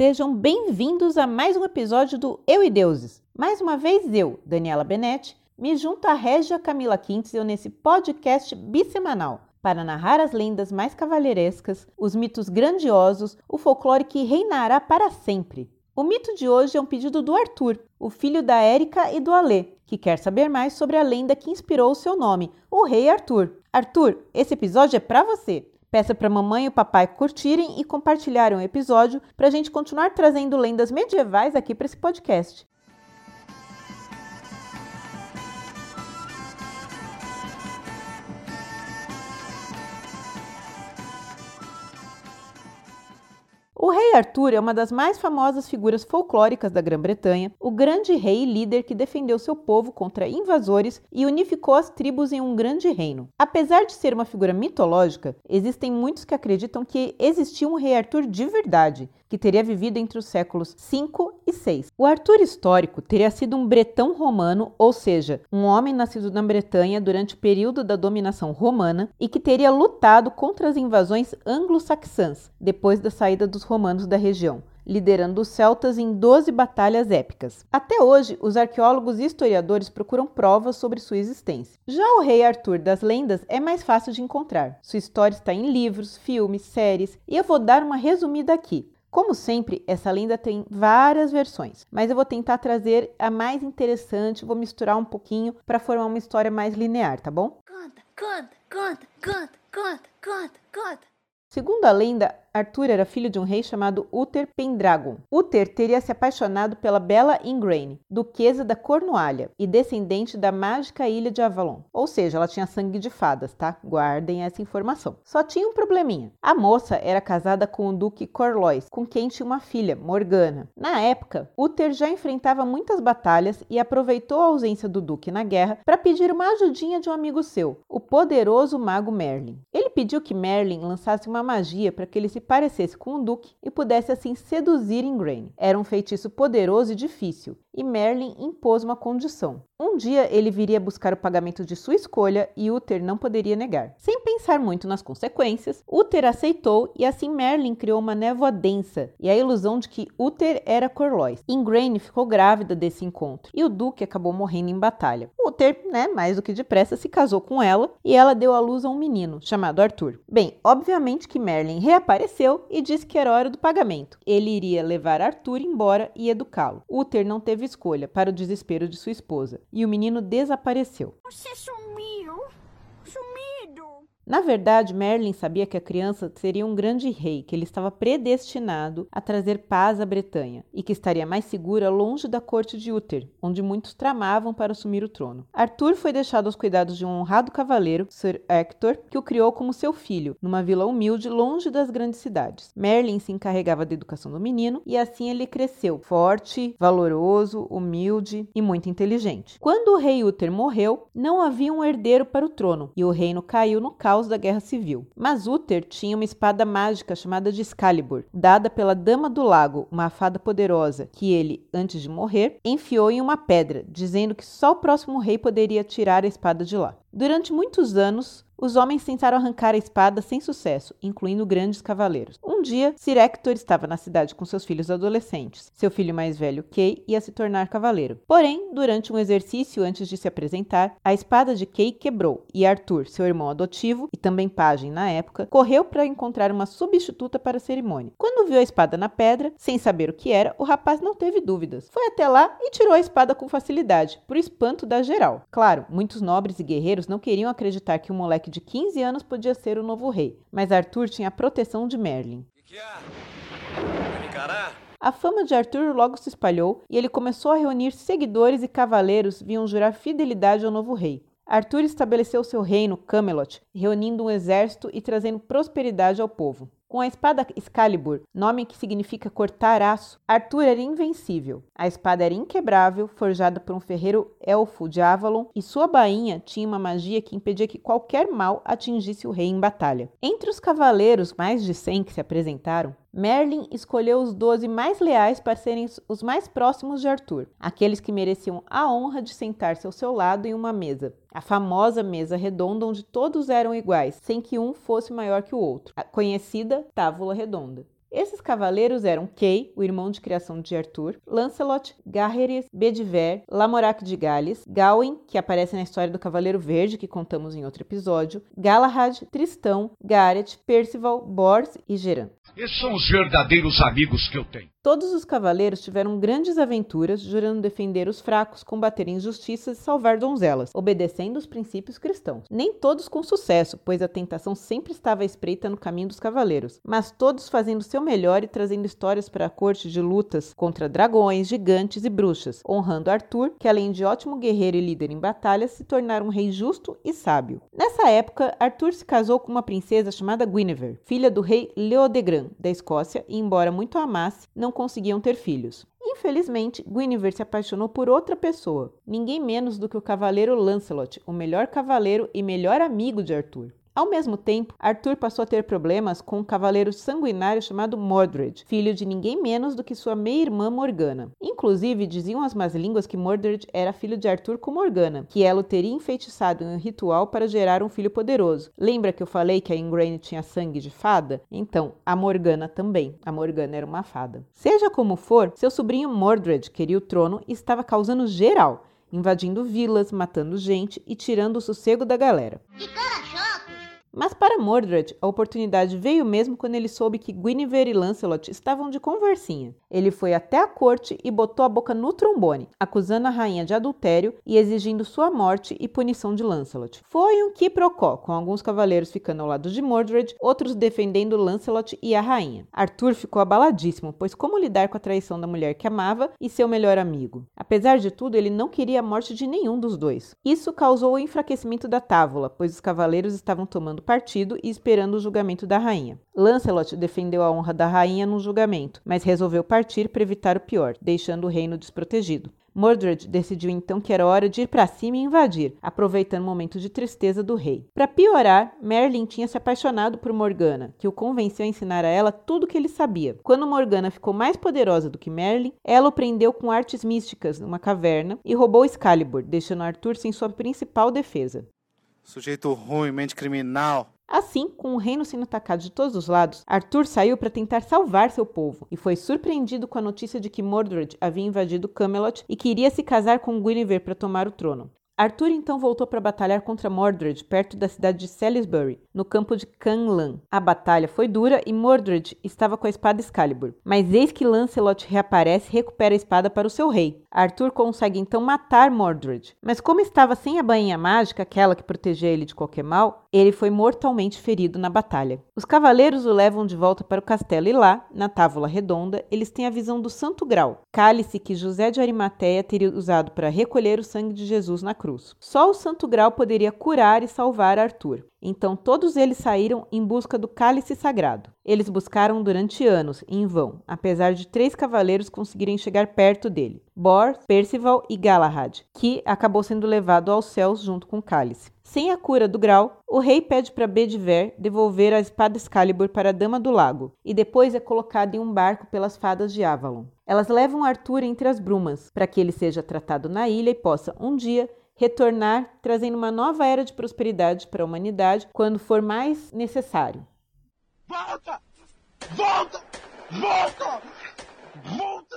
Sejam bem-vindos a mais um episódio do Eu e Deuses. Mais uma vez eu, Daniela Benetti, me junto a Régia Camila Quintzel nesse podcast bissemanal para narrar as lendas mais cavalheirescas, os mitos grandiosos, o folclore que reinará para sempre. O mito de hoje é um pedido do Arthur, o filho da Érica e do Alê, que quer saber mais sobre a lenda que inspirou o seu nome, o Rei Arthur. Arthur, esse episódio é para você. Peça para mamãe e papai curtirem e compartilharem o episódio para a gente continuar trazendo lendas medievais aqui para esse podcast. O rei Arthur é uma das mais famosas figuras folclóricas da Grã-Bretanha, o grande rei e líder que defendeu seu povo contra invasores e unificou as tribos em um grande reino. Apesar de ser uma figura mitológica, existem muitos que acreditam que existiu um rei Arthur de verdade, que teria vivido entre os séculos 5 e 6. O Arthur histórico teria sido um bretão romano, ou seja, um homem nascido na Bretanha durante o período da dominação romana e que teria lutado contra as invasões anglo-saxãs depois da saída dos romanos da região liderando os celtas em 12 batalhas épicas. Até hoje, os arqueólogos e historiadores procuram provas sobre sua existência. Já o rei Arthur das lendas é mais fácil de encontrar. Sua história está em livros, filmes, séries, e eu vou dar uma resumida aqui. Como sempre, essa lenda tem várias versões, mas eu vou tentar trazer a mais interessante, vou misturar um pouquinho para formar uma história mais linear, tá bom? Conta, conta, conta, conta, conta, conta, conta. Segundo a lenda, Arthur era filho de um rei chamado Uther Pendragon. Uther teria se apaixonado pela bela Ingraine, duquesa da Cornualha e descendente da mágica ilha de Avalon. Ou seja, ela tinha sangue de fadas, tá? Guardem essa informação. Só tinha um probleminha. A moça era casada com o duque Corlois, com quem tinha uma filha, Morgana. Na época, Uther já enfrentava muitas batalhas e aproveitou a ausência do duque na guerra para pedir uma ajudinha de um amigo seu, o poderoso mago Merlin. Ele pediu que Merlin lançasse uma magia para que ele se se parecesse com o duque e pudesse assim seduzir Ingraine. Era um feitiço poderoso e difícil, e Merlin impôs uma condição. Um dia ele viria buscar o pagamento de sua escolha e Uther não poderia negar. Sem pensar muito nas consequências, Uther aceitou e assim Merlin criou uma névoa densa e a ilusão de que Uther era Corlois. Ingraine ficou grávida desse encontro e o duque acabou morrendo em batalha. Uther, né, mais do que depressa, se casou com ela e ela deu à luz a um menino chamado Arthur. Bem, obviamente que Merlin reapareceu e disse que era hora do pagamento. Ele iria levar Arthur embora e educá-lo. Uther não teve escolha para o desespero de sua esposa e o menino desapareceu. Você sumiu? Na verdade, Merlin sabia que a criança seria um grande rei, que ele estava predestinado a trazer paz à Bretanha e que estaria mais segura longe da corte de Uther, onde muitos tramavam para assumir o trono. Arthur foi deixado aos cuidados de um honrado cavaleiro, Sir Hector, que o criou como seu filho, numa vila humilde longe das grandes cidades. Merlin se encarregava da educação do menino e assim ele cresceu, forte, valoroso, humilde e muito inteligente. Quando o rei Uther morreu, não havia um herdeiro para o trono e o reino caiu no caos caos da Guerra Civil. Mas Uther tinha uma espada mágica chamada de Excalibur, dada pela Dama do Lago, uma fada poderosa, que ele, antes de morrer, enfiou em uma pedra, dizendo que só o próximo rei poderia tirar a espada de lá. Durante muitos anos, os homens tentaram arrancar a espada sem sucesso, incluindo grandes cavaleiros. Um dia, Sir Hector estava na cidade com seus filhos adolescentes. Seu filho mais velho, Kay, ia se tornar cavaleiro. Porém, durante um exercício antes de se apresentar, a espada de Kay quebrou e Arthur, seu irmão adotivo e também pajem na época, correu para encontrar uma substituta para a cerimônia. Quando viu a espada na pedra, sem saber o que era, o rapaz não teve dúvidas. Foi até lá e tirou a espada com facilidade, por espanto da geral. Claro, muitos nobres e guerreiros não queriam acreditar que um moleque de 15 anos podia ser o novo rei, mas Arthur tinha a proteção de Merlin. Que que é? A fama de Arthur logo se espalhou e ele começou a reunir seguidores e cavaleiros vinham jurar fidelidade ao novo rei. Arthur estabeleceu seu reino, Camelot, reunindo um exército e trazendo prosperidade ao povo. Com a espada Excalibur, nome que significa cortar aço, Arthur era invencível. A espada era inquebrável, forjada por um ferreiro elfo de Avalon, e sua bainha tinha uma magia que impedia que qualquer mal atingisse o rei em batalha. Entre os cavaleiros, mais de 100 que se apresentaram, Merlin escolheu os doze mais leais para serem os mais próximos de Arthur, aqueles que mereciam a honra de sentar-se ao seu lado em uma mesa. A famosa mesa redonda onde todos eram iguais, sem que um fosse maior que o outro, a conhecida tábua redonda. Esses cavaleiros eram Kay, o irmão de criação de Arthur, Lancelot, Garreries, Bedivere, Lamorac de Gales, Gawain, que aparece na história do Cavaleiro Verde, que contamos em outro episódio, Galahad, Tristão, Gareth, Percival, Bors e Geran. Esses são os verdadeiros amigos que eu tenho. Todos os cavaleiros tiveram grandes aventuras, jurando defender os fracos, combater injustiças e salvar donzelas, obedecendo os princípios cristãos. Nem todos com sucesso, pois a tentação sempre estava espreita no caminho dos cavaleiros, mas todos fazendo seu melhor trazendo histórias para a corte de lutas contra dragões, gigantes e bruxas, honrando Arthur, que além de ótimo guerreiro e líder em batalhas, se tornara um rei justo e sábio. Nessa época, Arthur se casou com uma princesa chamada Guinevere, filha do rei Leodegran, da Escócia, e embora muito amasse, não conseguiam ter filhos. Infelizmente, Guinevere se apaixonou por outra pessoa, ninguém menos do que o cavaleiro Lancelot, o melhor cavaleiro e melhor amigo de Arthur. Ao mesmo tempo, Arthur passou a ter problemas com um cavaleiro sanguinário chamado Mordred, filho de ninguém menos do que sua meia-irmã Morgana. Inclusive, diziam as más línguas que Mordred era filho de Arthur com Morgana, que ela o teria enfeitiçado em um ritual para gerar um filho poderoso. Lembra que eu falei que a Ingraine tinha sangue de fada? Então, a Morgana também. A Morgana era uma fada. Seja como for, seu sobrinho Mordred queria o trono e estava causando geral, invadindo vilas, matando gente e tirando o sossego da galera. Mas para Mordred, a oportunidade veio mesmo quando ele soube que Guinevere e Lancelot estavam de conversinha. Ele foi até a corte e botou a boca no trombone, acusando a rainha de adultério e exigindo sua morte e punição de Lancelot. Foi um quiprocó, com alguns cavaleiros ficando ao lado de Mordred, outros defendendo Lancelot e a rainha. Arthur ficou abaladíssimo, pois como lidar com a traição da mulher que amava e seu melhor amigo? Apesar de tudo, ele não queria a morte de nenhum dos dois. Isso causou o enfraquecimento da távola, pois os cavaleiros estavam tomando tomando partido e esperando o julgamento da rainha. Lancelot defendeu a honra da rainha no julgamento, mas resolveu partir para evitar o pior, deixando o reino desprotegido. Mordred decidiu então que era hora de ir para cima e invadir, aproveitando o momento de tristeza do rei. Para piorar, Merlin tinha se apaixonado por Morgana, que o convenceu a ensinar a ela tudo o que ele sabia. Quando Morgana ficou mais poderosa do que Merlin, ela o prendeu com artes místicas numa caverna e roubou Excalibur, deixando Arthur sem sua principal defesa. Sujeito ruim, mente criminal. Assim, com o reino sendo atacado de todos os lados, Arthur saiu para tentar salvar seu povo e foi surpreendido com a notícia de que Mordred havia invadido Camelot e queria se casar com Guinevere para tomar o trono. Arthur então voltou para batalhar contra Mordred, perto da cidade de Salisbury, no campo de Canlan. A batalha foi dura e Mordred estava com a espada Excalibur. Mas eis que Lancelot reaparece e recupera a espada para o seu rei. Arthur consegue então matar Mordred. Mas como estava sem a bainha mágica, aquela que protegia ele de qualquer mal, ele foi mortalmente ferido na batalha. Os cavaleiros o levam de volta para o castelo e lá, na távola redonda, eles têm a visão do Santo Grau, cálice que José de Arimateia teria usado para recolher o sangue de Jesus na cruz cruz. Só o Santo Grau poderia curar e salvar Arthur. Então todos eles saíram em busca do cálice sagrado. Eles buscaram durante anos, em vão, apesar de três cavaleiros conseguirem chegar perto dele: Bor, Percival e Galahad, que acabou sendo levado aos céus junto com o cálice. Sem a cura do grau, o rei pede para Bedivere devolver a espada Excalibur para a Dama do Lago, e depois é colocado em um barco pelas fadas de Avalon. Elas levam Arthur entre as brumas, para que ele seja tratado na ilha e possa, um dia, retornar trazendo uma nova era de prosperidade para a humanidade quando for mais necessário. Volta! Volta! Volta! Volta!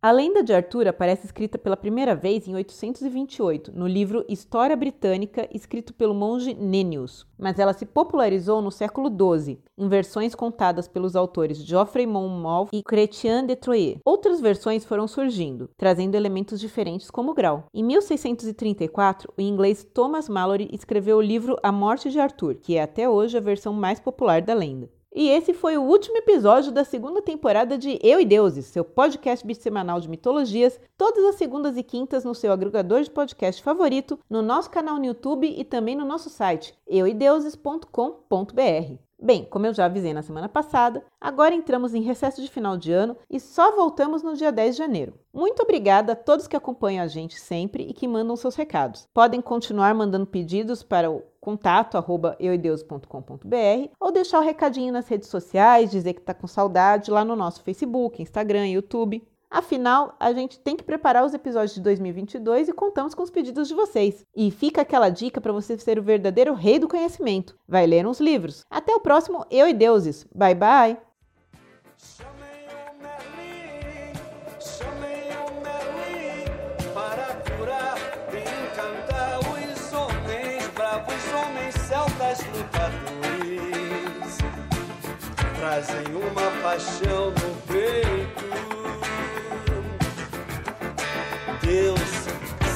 A lenda de Arthur aparece escrita pela primeira vez em 828, no livro História Britânica, escrito pelo monge Nennius, mas ela se popularizou no século XII, em versões contadas pelos autores Geoffrey Monmouth e Chrétien de Troyes. Outras versões foram surgindo, trazendo elementos diferentes como grau. Em 1634, o inglês Thomas Mallory escreveu o livro A Morte de Arthur, que é até hoje a versão mais popular da lenda. E esse foi o último episódio da segunda temporada de Eu e Deuses, seu podcast bissemanal de mitologias, todas as segundas e quintas no seu agregador de podcast favorito, no nosso canal no YouTube e também no nosso site euideuses.com.br. Bem, como eu já avisei na semana passada, agora entramos em recesso de final de ano e só voltamos no dia 10 de janeiro. Muito obrigada a todos que acompanham a gente sempre e que mandam seus recados. Podem continuar mandando pedidos para o contato euideus.com.br ou deixar o um recadinho nas redes sociais, dizer que está com saudade lá no nosso Facebook, Instagram, YouTube. Afinal, a gente tem que preparar os episódios de 2022 e contamos com os pedidos de vocês. E fica aquela dica para você ser o verdadeiro rei do conhecimento. Vai ler uns livros. Até o próximo Eu e Deuses. Bye bye. trazem uma paixão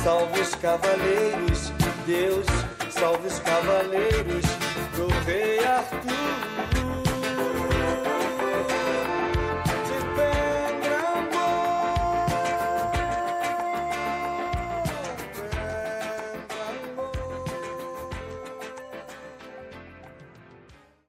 salve os cavaleiros, Deus salve os cavaleiros.